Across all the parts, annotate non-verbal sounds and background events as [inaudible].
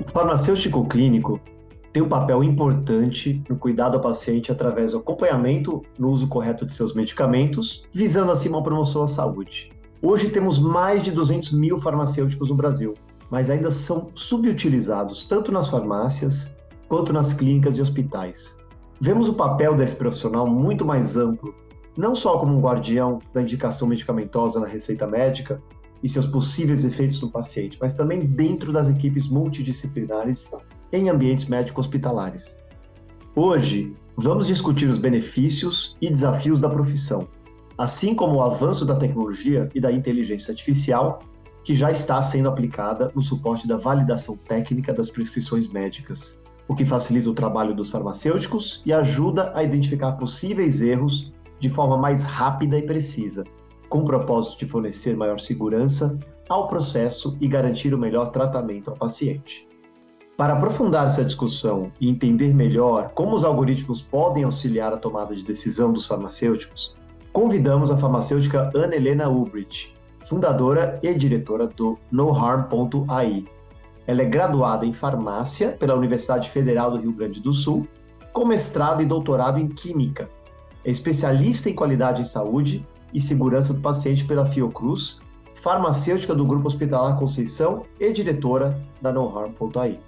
O farmacêutico clínico tem um papel importante no cuidado ao paciente através do acompanhamento no uso correto de seus medicamentos, visando assim uma promoção à saúde. Hoje temos mais de 200 mil farmacêuticos no Brasil, mas ainda são subutilizados tanto nas farmácias quanto nas clínicas e hospitais. Vemos o papel desse profissional muito mais amplo, não só como um guardião da indicação medicamentosa na receita médica, e seus possíveis efeitos no paciente, mas também dentro das equipes multidisciplinares em ambientes médico-hospitalares. Hoje, vamos discutir os benefícios e desafios da profissão, assim como o avanço da tecnologia e da inteligência artificial que já está sendo aplicada no suporte da validação técnica das prescrições médicas, o que facilita o trabalho dos farmacêuticos e ajuda a identificar possíveis erros de forma mais rápida e precisa, com o propósito de fornecer maior segurança ao processo e garantir o melhor tratamento ao paciente. Para aprofundar essa discussão e entender melhor como os algoritmos podem auxiliar a tomada de decisão dos farmacêuticos, convidamos a farmacêutica Ana Helena Ulbricht, fundadora e diretora do NoHarm.ai. Ela é graduada em farmácia pela Universidade Federal do Rio Grande do Sul, com mestrado e doutorado em química. É especialista em qualidade em saúde e Segurança do Paciente pela Fiocruz, farmacêutica do Grupo Hospitalar Conceição e diretora da NoHarm.ai.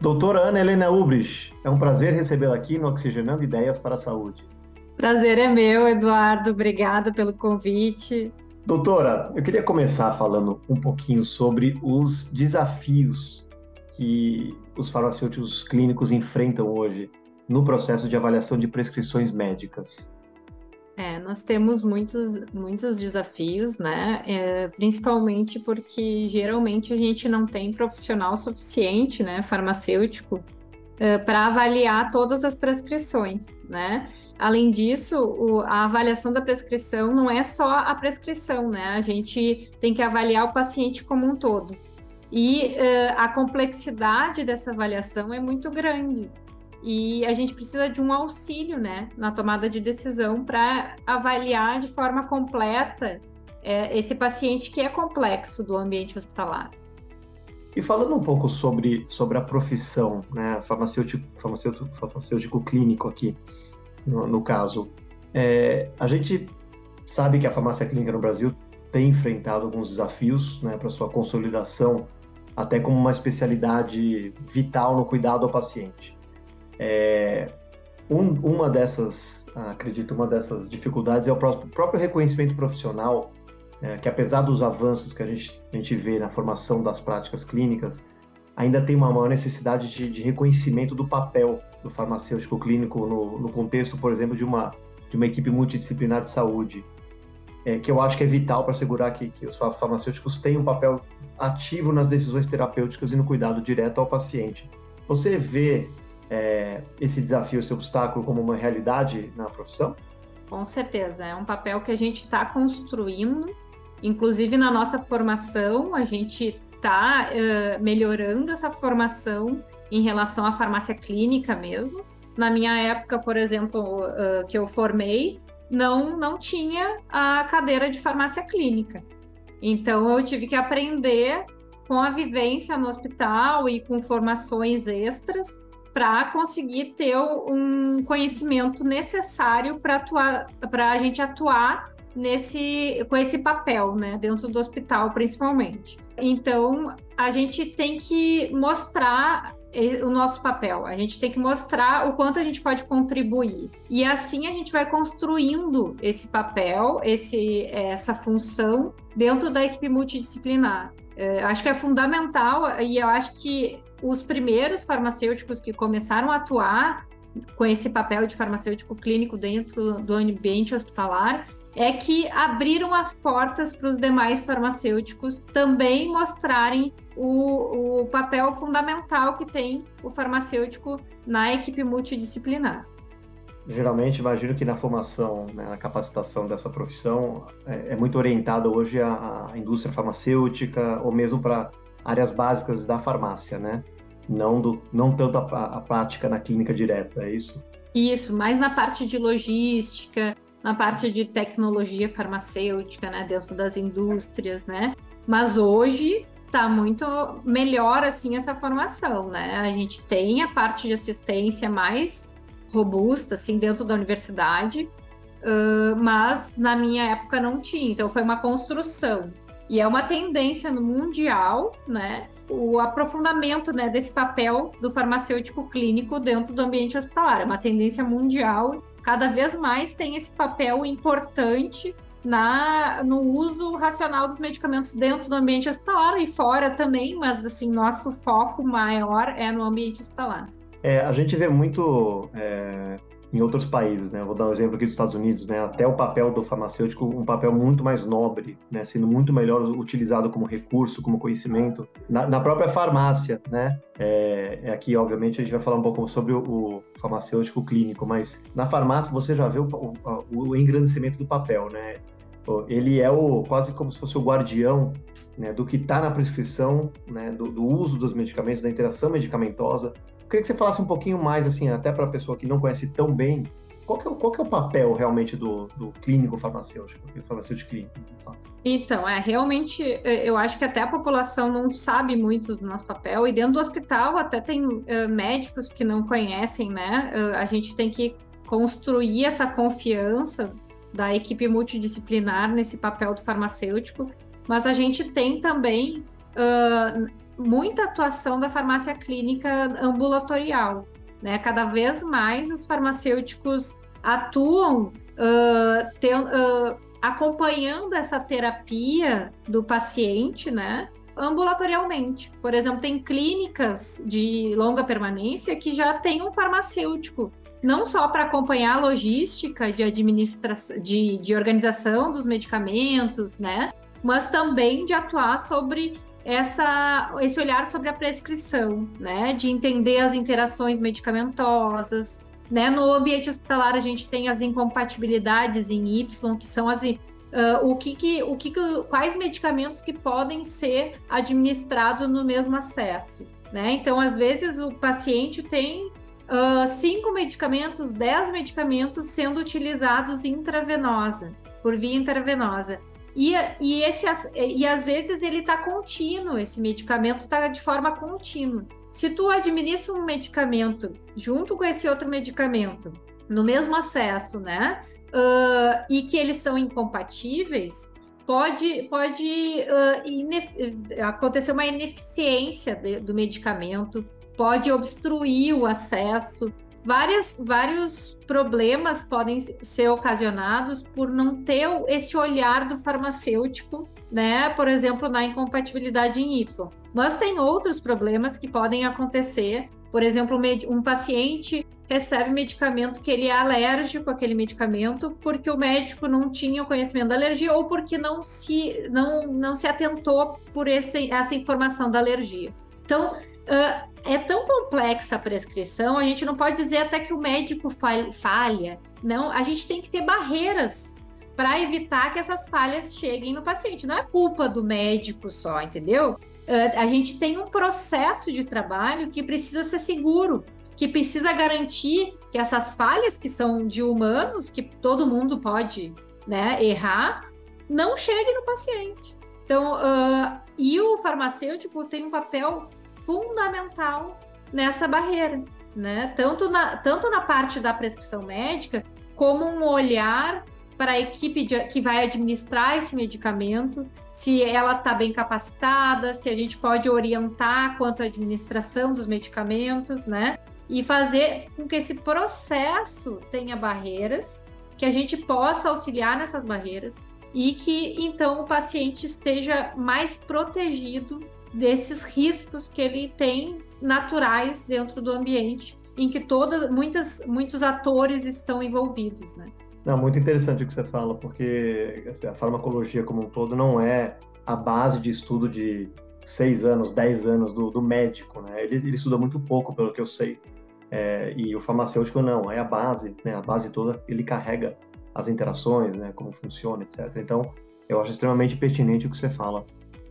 Doutora Ana Helena Ubrich, é um prazer recebê-la aqui no Oxigenando Ideias para a Saúde. Prazer é meu, Eduardo. Obrigada pelo convite. Doutora, eu queria começar falando um pouquinho sobre os desafios que os farmacêuticos clínicos enfrentam hoje no processo de avaliação de prescrições médicas. É, nós temos muitos, muitos desafios, né? É, principalmente porque geralmente a gente não tem profissional suficiente, né, farmacêutico, é, para avaliar todas as prescrições, né? Além disso, o, a avaliação da prescrição não é só a prescrição, né? A gente tem que avaliar o paciente como um todo. E uh, a complexidade dessa avaliação é muito grande e a gente precisa de um auxílio, né, na tomada de decisão para avaliar de forma completa é, esse paciente que é complexo do ambiente hospitalar. E falando um pouco sobre, sobre a profissão, né, farmacêutico, farmacêutico, farmacêutico clínico aqui, no, no caso, é, a gente sabe que a farmácia clínica no Brasil tem enfrentado alguns desafios né, para sua consolidação, até como uma especialidade vital no cuidado ao paciente. É, um, uma dessas, acredito, uma dessas dificuldades é o próprio, próprio reconhecimento profissional, é, que apesar dos avanços que a gente, a gente vê na formação das práticas clínicas, ainda tem uma maior necessidade de, de reconhecimento do papel do farmacêutico clínico no, no, contexto, por exemplo, de uma, de uma equipe multidisciplinar de saúde, é, que eu acho que é vital para assegurar que, que os farmacêuticos tenham um papel ativo nas decisões terapêuticas e no cuidado direto ao paciente. Você vê é, esse desafio, esse obstáculo como uma realidade na profissão? Com certeza, é um papel que a gente está construindo, inclusive na nossa formação, a gente está uh, melhorando essa formação em relação à farmácia clínica mesmo. Na minha época, por exemplo, uh, que eu formei, não, não tinha a cadeira de farmácia clínica. Então, eu tive que aprender com a vivência no hospital e com formações extras para conseguir ter um conhecimento necessário para a gente atuar nesse com esse papel, né, dentro do hospital principalmente. Então, a gente tem que mostrar o nosso papel. A gente tem que mostrar o quanto a gente pode contribuir. E assim a gente vai construindo esse papel, esse, essa função dentro da equipe multidisciplinar. É, acho que é fundamental e eu acho que os primeiros farmacêuticos que começaram a atuar com esse papel de farmacêutico clínico dentro do ambiente hospitalar é que abriram as portas para os demais farmacêuticos também mostrarem o, o papel fundamental que tem o farmacêutico na equipe multidisciplinar geralmente imagino que na formação, né, na capacitação dessa profissão, é, é muito orientada hoje à, à, indústria farmacêutica ou mesmo para áreas básicas da farmácia, né? Não, do, não tanto a, a prática na clínica direta, é isso? Isso, mais na parte de logística, na parte de tecnologia farmacêutica, né, dentro das indústrias, né? Mas hoje está muito melhor assim essa formação, né? A gente tem a parte de assistência mais robusta, assim, dentro da universidade, uh, mas na minha época não tinha, então foi uma construção. E é uma tendência no mundial, né, o aprofundamento né, desse papel do farmacêutico clínico dentro do ambiente hospitalar. É uma tendência mundial, cada vez mais tem esse papel importante na, no uso racional dos medicamentos dentro do ambiente hospitalar e fora também, mas assim, nosso foco maior é no ambiente hospitalar. É, a gente vê muito é, em outros países, né? Vou dar um exemplo aqui dos Estados Unidos, né? Até o papel do farmacêutico, um papel muito mais nobre, né? Sendo muito melhor utilizado como recurso, como conhecimento na, na própria farmácia, né? É, é, aqui, obviamente, a gente vai falar um pouco sobre o, o, farmacêutico clínico, mas na farmácia você já vê o, o, o engrandecimento do papel, né? Ele é o quase como se fosse o guardião né, do que está na prescrição, né, do, do, uso dos medicamentos, da interação medicamentosa, queria que você falasse um pouquinho mais, assim, até para a pessoa que não conhece tão bem, qual que é, qual que é o papel realmente do, do clínico farmacêutico, do farmacêutico clínico? Então, é realmente, é, eu acho que até a população não sabe muito do nosso papel, e dentro do hospital até tem uh, médicos que não conhecem, né? Uh, a gente tem que construir essa confiança da equipe multidisciplinar nesse papel do farmacêutico, mas a gente tem também uh, muita atuação da farmácia clínica ambulatorial. Né? Cada vez mais os farmacêuticos atuam uh, uh, acompanhando essa terapia do paciente, né? ambulatorialmente. Por exemplo, tem clínicas de longa permanência que já tem um farmacêutico, não só para acompanhar a logística de administração, de, de organização dos medicamentos, né? Mas também de atuar sobre essa, esse olhar sobre a prescrição, né? De entender as interações medicamentosas. Né? No ambiente hospitalar, a gente tem as incompatibilidades em Y, que são as. Uh, o que, que, o que, que quais medicamentos que podem ser administrados no mesmo acesso, né? Então, às vezes, o paciente tem uh, cinco medicamentos, dez medicamentos sendo utilizados intravenosa, por via intravenosa. E, e, esse, e às vezes ele está contínuo, esse medicamento está de forma contínua. Se tu administra um medicamento junto com esse outro medicamento, no mesmo acesso, né? Uh, e que eles são incompatíveis, pode, pode uh, acontecer uma ineficiência de, do medicamento, pode obstruir o acesso, várias, vários problemas podem ser ocasionados por não ter esse olhar do farmacêutico, né? Por exemplo, na incompatibilidade em Y. Mas tem outros problemas que podem acontecer. Por exemplo, um paciente recebe medicamento que ele é alérgico àquele medicamento porque o médico não tinha o conhecimento da alergia ou porque não se, não, não se atentou por esse, essa informação da alergia. Então, uh, é tão complexa a prescrição, a gente não pode dizer até que o médico falha. Não, a gente tem que ter barreiras para evitar que essas falhas cheguem no paciente. Não é culpa do médico só, entendeu? Uh, a gente tem um processo de trabalho que precisa ser seguro, que precisa garantir que essas falhas que são de humanos, que todo mundo pode né, errar, não cheguem no paciente. Então, uh, e o farmacêutico tem um papel fundamental nessa barreira, né? Tanto na, tanto na parte da prescrição médica, como um olhar para a equipe de, que vai administrar esse medicamento, se ela está bem capacitada, se a gente pode orientar quanto à administração dos medicamentos, né? E fazer com que esse processo tenha barreiras, que a gente possa auxiliar nessas barreiras e que então o paciente esteja mais protegido desses riscos que ele tem naturais dentro do ambiente em que todas muitas muitos atores estão envolvidos, né? Não, muito interessante o que você fala, porque assim, a farmacologia como um todo não é a base de estudo de seis anos, dez anos do, do médico, né? Ele, ele, estuda muito pouco, pelo que eu sei. É, e o farmacêutico não, é a base, né? A base toda, ele carrega as interações, né? Como funciona, etc. Então, eu acho extremamente pertinente o que você fala.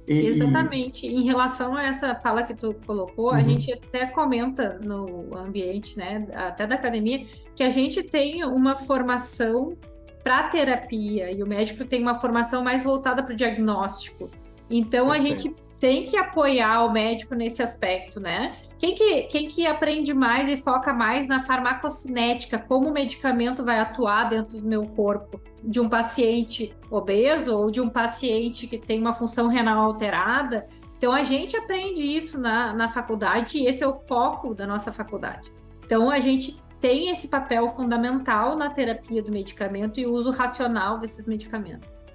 E, Exatamente. E... Em relação a essa fala que tu colocou, uhum. a gente até comenta no ambiente, né, até da academia, que a gente tem uma formação para terapia e o médico tem uma formação mais voltada para o diagnóstico. Então a gente tem que apoiar o médico nesse aspecto, né? Quem que, quem que aprende mais e foca mais na farmacocinética, como o medicamento vai atuar dentro do meu corpo? De um paciente obeso ou de um paciente que tem uma função renal alterada. Então, a gente aprende isso na, na faculdade e esse é o foco da nossa faculdade. Então, a gente tem esse papel fundamental na terapia do medicamento e o uso racional desses medicamentos.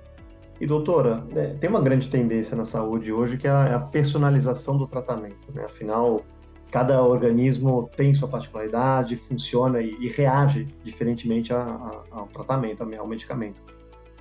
E doutora, é, tem uma grande tendência na saúde hoje que é a, é personalização do tratamento. Né? Afinal, cada organismo tem sua particularidade, funciona e, e reage diferentemente ao tratamento, ao medicamento.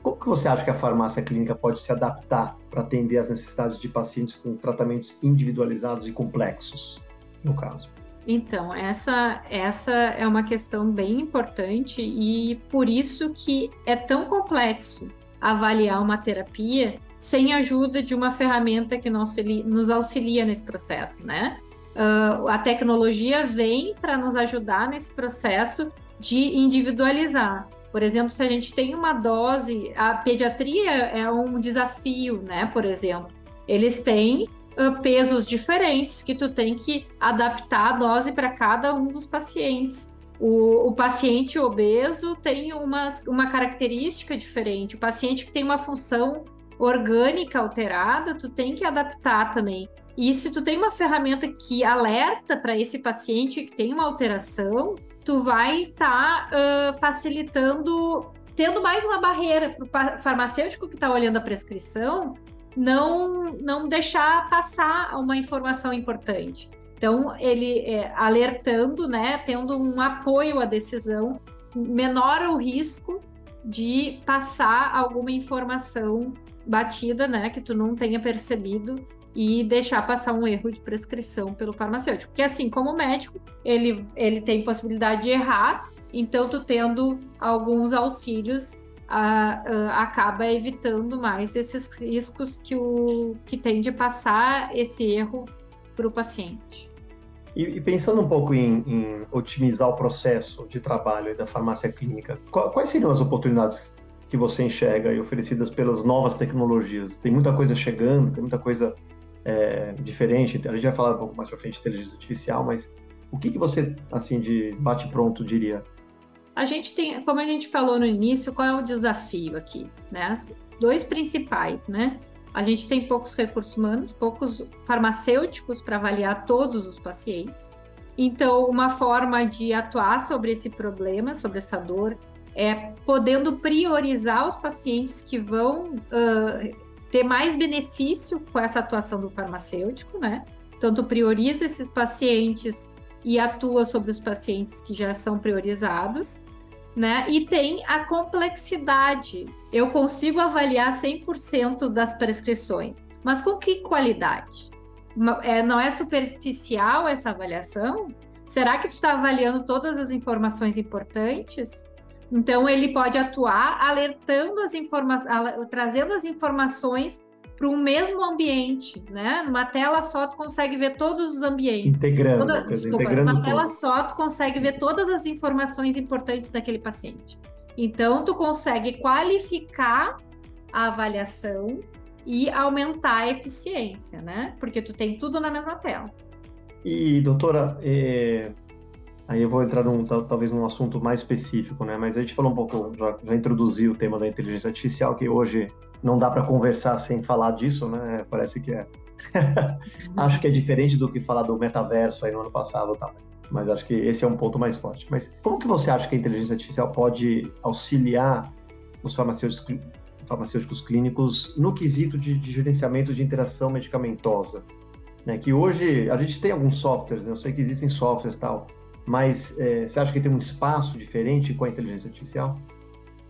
Como que você acha que a farmácia clínica pode se adaptar para atender às necessidades de pacientes com tratamentos individualizados e complexos, no caso? Então, essa, essa é uma questão bem importante e por isso que é tão complexo avaliar uma terapia sem ajuda de uma ferramenta que nos auxilia nesse processo, né? Uh, a tecnologia vem para nos ajudar nesse processo de individualizar. Por exemplo, se a gente tem uma dose, a pediatria é um desafio, né? Por exemplo, eles têm uh, pesos diferentes que tu tem que adaptar a dose para cada um dos pacientes. O, o, paciente obeso tem uma, uma característica diferente. O paciente que tem uma função orgânica alterada, tu tem que adaptar também. E se tu tem uma ferramenta que alerta para esse paciente que tem uma alteração, tu vai estar tá, uh, facilitando, tendo mais uma barreira para o farmacêutico que está olhando a prescrição não, não deixar passar uma informação importante. Então, ele é, alertando, né, tendo um apoio à decisão, menora o risco de passar alguma informação batida, né, que tu não tenha percebido e deixar passar um erro de prescrição pelo farmacêutico. Porque assim, como médico, ele, ele tem possibilidade de errar, então tu tendo alguns auxílios a, a, acaba evitando mais esses riscos que o que tem de passar esse erro para o paciente. E, e, pensando um pouco em, em, otimizar o processo de trabalho da farmácia clínica, quais seriam as oportunidades que você enxerga e oferecidas pelas novas tecnologias? Tem muita coisa chegando, tem muita coisa é, diferente. A gente vai falar um pouco mais para frente de inteligência artificial, mas o que, que você, assim, de bate-pronto diria? A gente tem, como a gente falou no início, qual é o desafio aqui, né? Dois principais, né? A gente tem poucos recursos humanos, poucos farmacêuticos para avaliar todos os pacientes. Então, uma forma de atuar sobre esse problema, sobre essa dor, é podendo priorizar os pacientes que vão uh, ter mais benefício com essa atuação do farmacêutico, né? Então, tu prioriza esses pacientes e atua sobre os pacientes que já são priorizados né? E tem a complexidade. Eu consigo avaliar 100% das prescrições, mas com que qualidade? É, não é superficial essa avaliação? Será que tu está avaliando todas as informações importantes? Então ele pode atuar alertando as informações, trazendo as informações para um mesmo ambiente, né? Numa tela só tu consegue ver todos os ambientes. Integrando, Toda, desculpa, integrando numa tela só tu consegue ver todas as informações importantes daquele paciente. Então tu consegue qualificar a avaliação e aumentar a eficiência, né? Porque tu tem tudo na mesma tela. E doutora, é... aí eu vou entrar num, talvez num assunto mais específico, né? Mas a gente falou um pouco, já, já introduziu o tema da inteligência artificial, que hoje não dá para conversar sem falar disso, né? Parece que é. [laughs] acho que é diferente do que falar do metaverso aí no ano passado, tá? Mas, mas, acho que esse é um ponto mais forte. Mas como que você acha que a inteligência artificial pode auxiliar os farmacêuticos, farmacêuticos clínicos no quesito de, de gerenciamento de interação medicamentosa? Né? Que hoje a gente tem alguns softwares, né? eu sei que existem softwares tal, mas é, você acha que tem um espaço diferente com a inteligência artificial?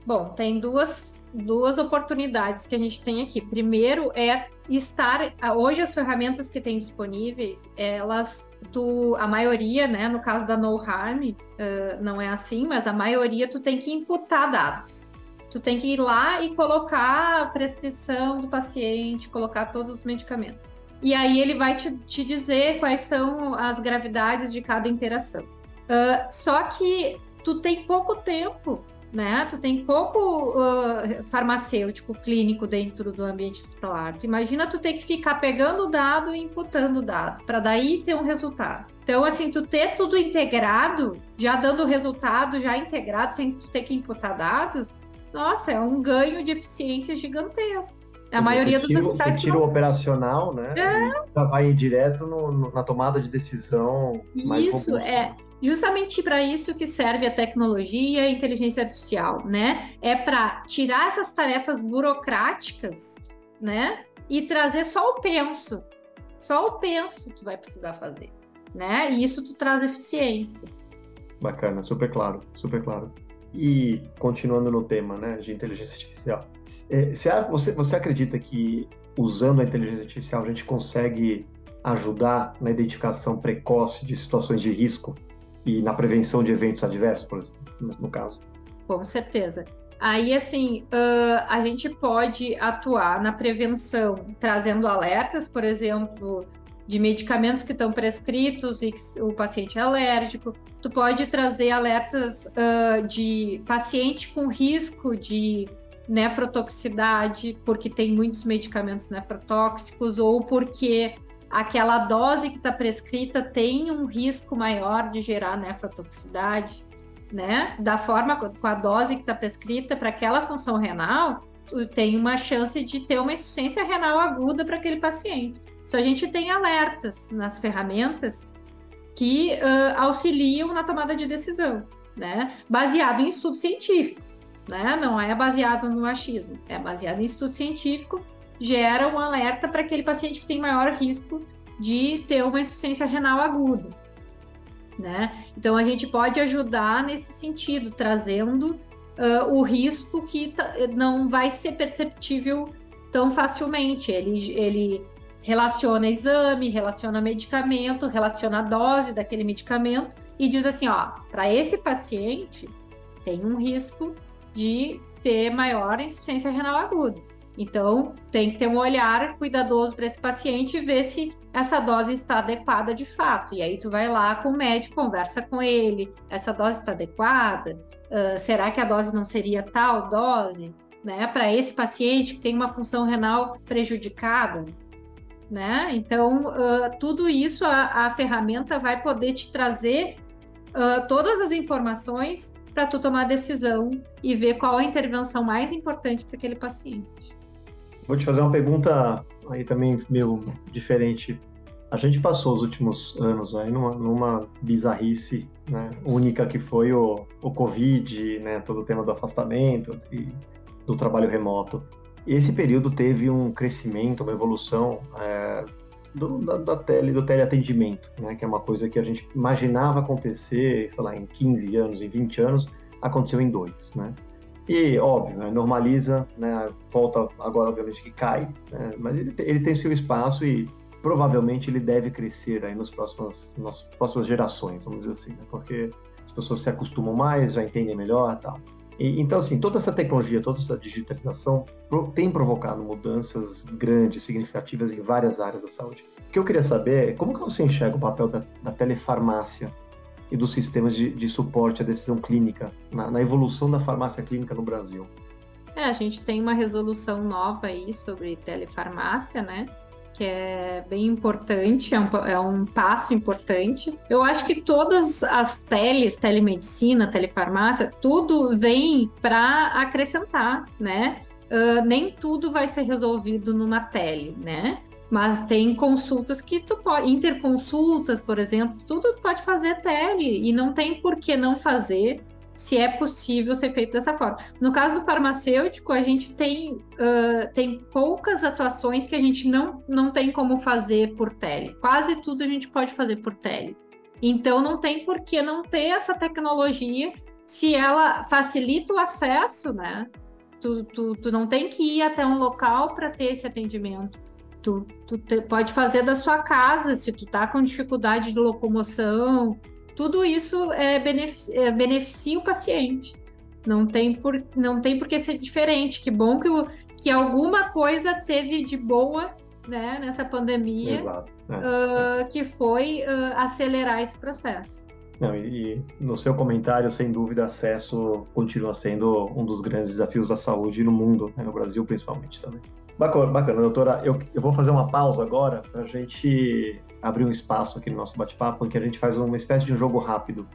Bom, tem duas, duas oportunidades que a gente tem aqui. Primeiro é estar hoje as ferramentas que tem disponíveis, elas tu a maioria, né, no caso da No Harm, uh, não é assim, mas a maioria tu tem que imputar dados. Tu tem que ir lá e colocar a prescrição do paciente, colocar todos os medicamentos. E aí ele vai te, te dizer quais são as gravidades de cada interação. Uh, só que tu tem pouco tempo né? Tu tem pouco uh, farmacêutico clínico dentro do ambiente hospitalar. Tu imagina tu ter que ficar pegando dado e imputando dado para daí ter um resultado. Então, assim, tu ter tudo integrado, já dando resultado, já integrado, sem tu ter que imputar dados, nossa, é um ganho de eficiência gigantesco. A maioria tira, dos resultados. Você tira o operacional, né? É. Já vai direto no, no, na tomada de decisão. Isso, é justamente para isso que serve a tecnologia e a inteligência artificial, né? É para tirar essas tarefas burocráticas, né? E trazer só o penso. Só o penso tu vai precisar fazer, né? E isso tu traz eficiência. Bacana, super claro, super claro. E continuando no tema, né, de inteligência artificial, é, você, você acredita que usando a inteligência artificial a gente consegue ajudar na identificação precoce de situações de risco e na prevenção de eventos adversos, por exemplo, no caso. Com certeza. Aí, assim, uh, a gente pode atuar na prevenção, trazendo alertas, por exemplo, de medicamentos que estão prescritos e que o paciente é alérgico. Tu pode trazer alertas uh, de paciente com risco de nefrotoxicidade, porque tem muitos medicamentos nefrotóxicos, ou porque aquela dose que está prescrita tem um risco maior de gerar nefrotoxicidade, né? Da forma com a dose que está prescrita para aquela função renal, tu tem uma chance de ter uma insuficiência renal aguda para aquele paciente. Só a gente tem alertas nas ferramentas que uh, auxiliam na tomada de decisão, né? Baseado em estudo científico, né? Não é baseado no achismo, é baseado em estudo científico gera um alerta para aquele paciente que tem maior risco de ter uma insuficiência renal aguda. Né? Então a gente pode ajudar nesse sentido, trazendo uh, o risco que não vai ser perceptível tão facilmente. Ele, ele relaciona exame, relaciona medicamento, relaciona a dose daquele medicamento e diz assim: ó, para esse paciente tem um risco de ter maior insuficiência renal aguda. Então, tem que ter um olhar cuidadoso para esse paciente e ver se essa dose está adequada de fato. E aí tu vai lá com o médico, conversa com ele, essa dose está adequada? Uh, será que a dose não seria tal dose? Né, para esse paciente que tem uma função renal prejudicada, né? Então, uh, tudo isso a, a, ferramenta vai poder te trazer uh, todas as informações para tu tomar decisão e ver qual a intervenção mais importante para aquele paciente. Vou te fazer uma pergunta aí também meio diferente. A gente passou os últimos anos aí numa, numa bizarrice né, única que foi o, o Covid, né, todo o tema do afastamento e do trabalho remoto. Esse período teve um crescimento, uma evolução é, do, da, da tele, do teleatendimento, né, que é uma coisa que a gente imaginava acontecer, sei lá, em 15 anos, em 20 anos, aconteceu em dois, né? E, óbvio, né, normaliza, né, volta agora, obviamente, que cai, né, mas ele, ele tem seu espaço e provavelmente ele deve crescer aí nos nas próximas gerações, vamos dizer assim, né, porque as pessoas se acostumam mais, já entendem melhor tal. E, então, assim, toda essa tecnologia, toda essa digitalização tem provocado mudanças grandes, significativas em várias áreas da saúde. O que eu queria saber é como que você enxerga o papel da, da telefarmácia e dos sistemas de, de suporte à decisão clínica na, na, evolução da farmácia clínica no Brasil? É, a gente tem uma resolução nova aí sobre telefarmácia, né? Que é bem importante, é um, é um passo importante. Eu acho que todas as teles, telemedicina, telefarmácia, tudo vem para acrescentar, né? Uh, nem tudo vai ser resolvido numa tele, né? Mas tem consultas que tu pode, interconsultas, por exemplo, tudo tu pode fazer tele e não tem por que não fazer se é possível ser feito dessa forma. No caso do farmacêutico, a gente tem, uh, tem poucas atuações que a gente não, não tem como fazer por tele. Quase tudo a gente pode fazer por tele. Então não tem por que não ter essa tecnologia se ela facilita o acesso, né? Tu, tu, tu não tem que ir até um local para ter esse atendimento. Tu, tu te, pode fazer da sua casa, se tu tá com dificuldade de locomoção, tudo isso é, beneficia, é, beneficia o paciente. Não tem, por, não tem por que ser diferente. Que bom que, o, que alguma coisa teve de boa né, nessa pandemia, é. uh, que foi uh, acelerar esse processo. Não, e, e, no seu comentário, sem dúvida, acesso continua sendo um dos grandes desafios da saúde no mundo, né, no Brasil principalmente também. Bacana, bacana doutora. Eu, eu vou fazer uma pausa agora para a gente abrir um espaço aqui no nosso bate-papo, em que a gente faz uma espécie de um jogo rápido.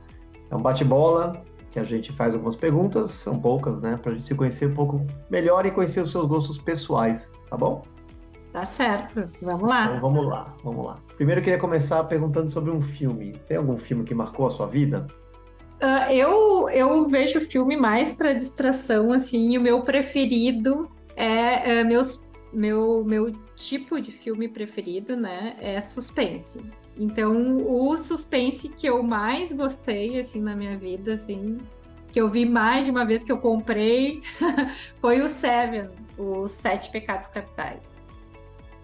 É um bate-bola, que a gente faz algumas perguntas, são poucas, né, para a gente se conhecer um pouco melhor e conhecer os seus gostos pessoais, tá bom? Tá certo, vamos lá. Então vamos lá, vamos lá. Primeiro eu queria começar perguntando sobre um filme. Tem algum filme que marcou a sua vida? Uh, eu, eu vejo filme mais para distração, assim, o meu preferido é, é meus, meu, meu tipo de filme preferido, né, é suspense. Então, o suspense que eu mais gostei, assim, na minha vida, assim, que eu vi mais de uma vez que eu comprei, [laughs] foi o Seven, os Sete Pecados Capitais.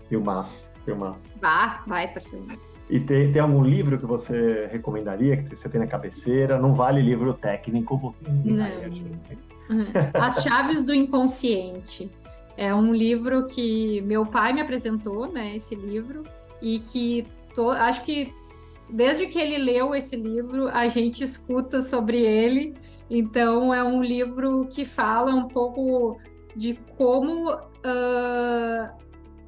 Filmaço, filmaço. Vá, vai, tá filme. E tem, tem algum livro que você recomendaria, que você tem na cabeceira? Não vale livro técnico, Não. As Chaves do Inconsciente. É um livro que meu pai me apresentou, né? Esse livro, e que to, acho que desde que ele leu esse livro, a gente escuta sobre ele. Então, é um livro que fala um pouco de como uh,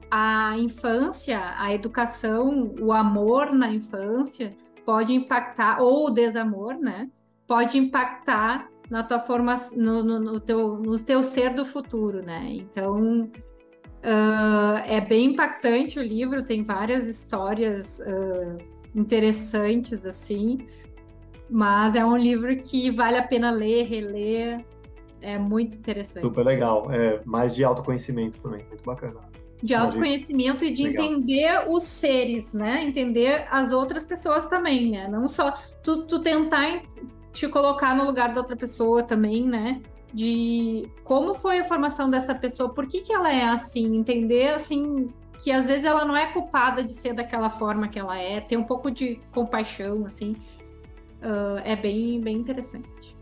a infância, a educação, o amor na infância pode impactar, ou o desamor, né? Pode impactar na tua formação, no, no, no, teu, no teu ser do futuro, né? Então, uh, é bem impactante o livro, tem várias histórias uh, interessantes, assim, mas é um livro que vale a pena ler, reler, é muito interessante. Super legal, é mais de autoconhecimento também, muito bacana de autoconhecimento e de Legal. entender os seres, né? Entender as outras pessoas também, né? Não só tu, tu tentar te colocar no lugar da outra pessoa também, né? De como foi a formação dessa pessoa, por que, que ela é assim, entender assim que às vezes ela não é culpada de ser daquela forma que ela é, ter um pouco de compaixão, assim, uh, é bem, bem interessante.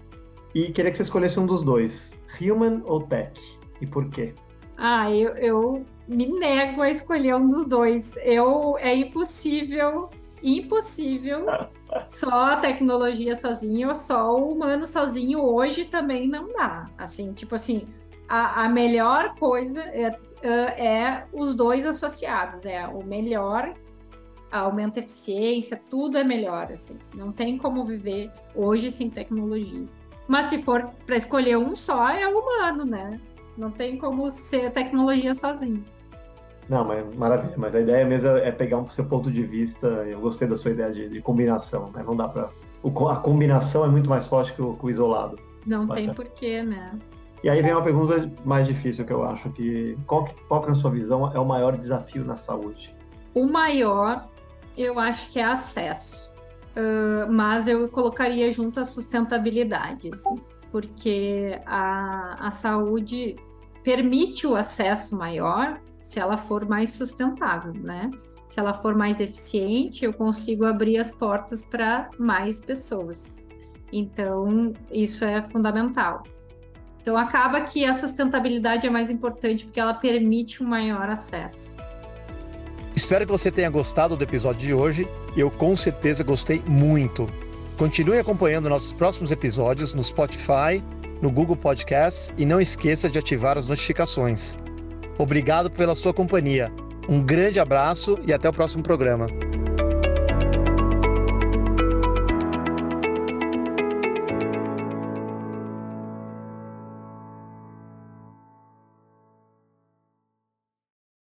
E queria que você escolhesse um dos dois, Human ou Tech, e por quê? Ah, eu, eu me nego a escolher um dos dois. Eu é impossível, impossível. [laughs] Só a tecnologia sozinho, só o humano sozinho hoje também não dá. Assim, tipo assim, a, a melhor coisa é, é, é os dois associados. É o melhor aumenta a eficiência, tudo é melhor, assim. Não tem como viver hoje sem tecnologia. Mas se for para escolher um só, é o humano, né? Não tem como ser tecnologia sozinho. Não, mas maravilha. Mas a ideia mesmo é pegar um seu ponto de vista. Eu gostei da sua ideia de, de combinação, né? Não dá para a combinação é muito mais forte que o, que o isolado. Não Bacana. tem porquê, né? E aí vem uma pergunta mais difícil que eu acho que qual que, qual que na sua visão é o maior desafio na saúde? O maior, eu acho que é acesso, uh, mas eu colocaria junto a sustentabilidade, assim, porque a, a saúde permite o acesso maior, se ela for mais sustentável, né? Se ela for mais eficiente, eu consigo abrir as portas para mais pessoas. Então, isso é fundamental. Então, acaba que a sustentabilidade é mais importante porque ela permite um maior acesso. Espero que você tenha gostado do episódio de hoje. Eu com certeza gostei muito. Continue acompanhando nossos próximos episódios no Spotify, no Google Podcasts e não esqueça de ativar as notificações. Obrigado pela sua companhia. Um grande abraço e até o próximo programa.